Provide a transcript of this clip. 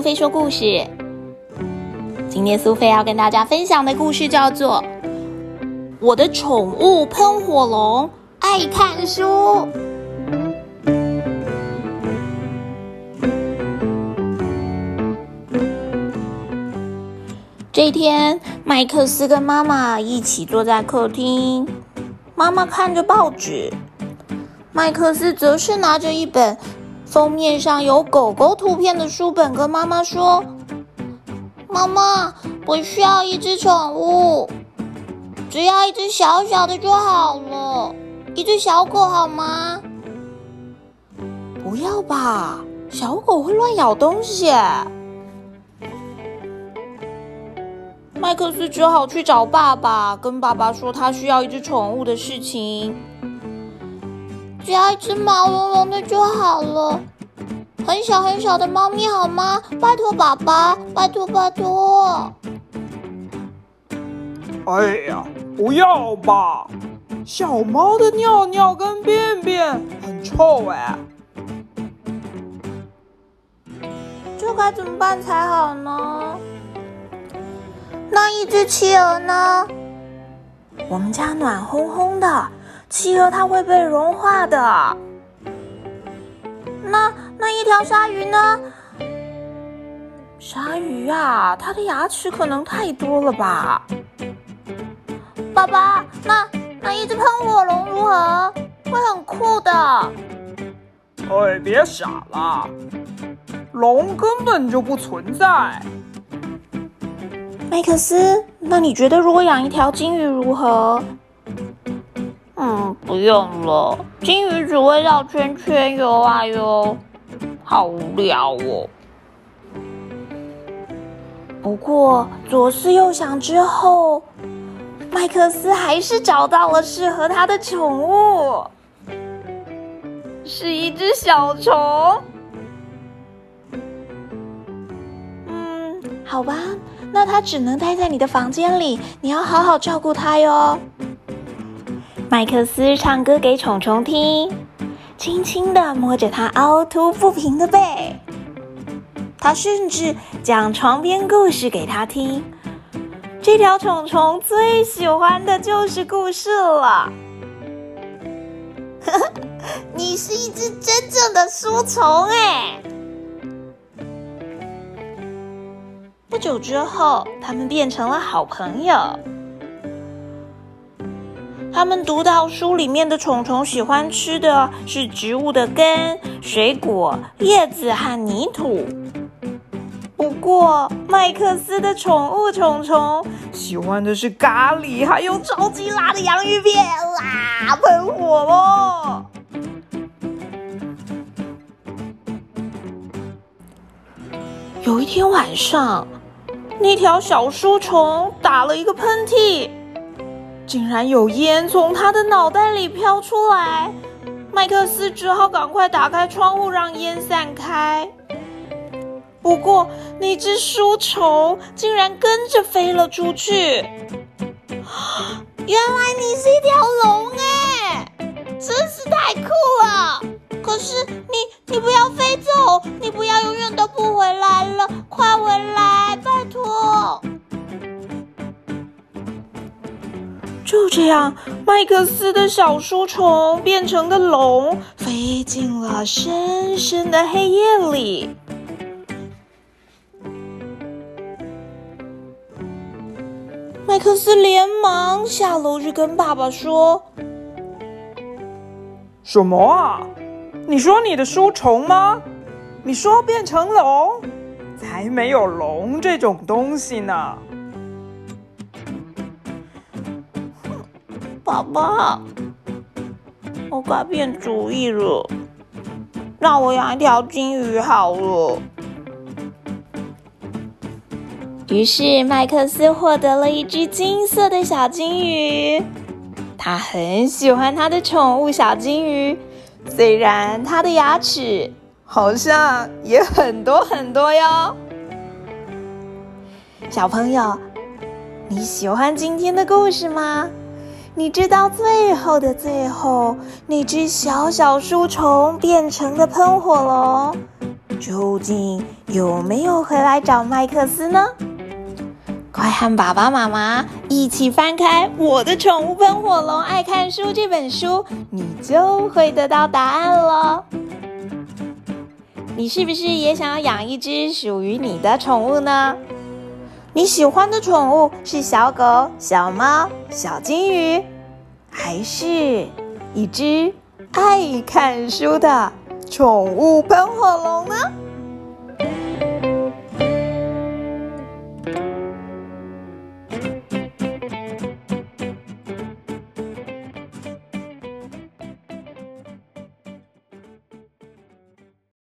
苏菲说故事。今天苏菲要跟大家分享的故事叫做《我的宠物喷火龙爱看书》。这一天，麦克斯跟妈妈一起坐在客厅，妈妈看着报纸，麦克斯则是拿着一本。封面上有狗狗图片的书本，跟妈妈说：“妈妈，我需要一只宠物，只要一只小小的就好了，一只小狗好吗？”“不要吧，小狗会乱咬东西。”麦克斯只好去找爸爸，跟爸爸说他需要一只宠物的事情。只要一只毛茸茸的就好了，很小很小的猫咪好吗？拜托爸爸，拜托拜托！哎呀，不要吧！小猫的尿尿跟便便很臭哎，这该怎么办才好呢？那一只企鹅呢？我们家暖烘烘的。企鹅它会被融化的。那那一条鲨鱼呢？鲨鱼啊，它的牙齿可能太多了吧。爸爸，那那一只喷火龙如何？会很酷的。哎，别傻了，龙根本就不存在。麦克斯，那你觉得如果养一条金鱼如何？嗯，不用了。金鱼只会绕圈圈游啊游，好无聊哦。不过左思右想之后，麦克斯还是找到了适合他的宠物，是一只小虫。嗯，好吧，那它只能待在你的房间里，你要好好照顾它哟。麦克斯唱歌给虫虫听，轻轻地摸着它凹凸不平的背。他甚至讲床边故事给他听。这条虫虫最喜欢的就是故事了。呵呵，你是一只真正的书虫哎！不久之后，他们变成了好朋友。他们读到书里面的虫虫喜欢吃的是植物的根、水果、叶子和泥土。不过，麦克斯的宠物虫虫喜欢的是咖喱，还有超级辣的洋芋片，哇，喷火了！有一天晚上，那条小书虫打了一个喷嚏。竟然有烟从他的脑袋里飘出来，麦克斯只好赶快打开窗户让烟散开。不过那只书虫竟然跟着飞了出去。原来你是一条龙哎，真是太酷了！可是你你不要样，麦克斯的小书虫变成的龙飞进了深深的黑夜里。麦克斯连忙下楼去跟爸爸说：“什么啊？你说你的书虫吗？你说变成龙？才没有龙这种东西呢！”爸爸，我改变主意了，让我养一条金鱼好了。于是麦克斯获得了一只金色的小金鱼，他很喜欢他的宠物小金鱼，虽然它的牙齿好像也很多很多哟。小朋友，你喜欢今天的故事吗？你知道最后的最后，那只小小书虫变成的喷火龙，究竟有没有回来找麦克斯呢？快和爸爸妈妈一起翻开《我的宠物喷火龙爱看书》这本书，你就会得到答案了。你是不是也想要养一只属于你的宠物呢？你喜欢的宠物是小狗、小猫、小金鱼，还是一只爱看书的宠物喷火龙呢？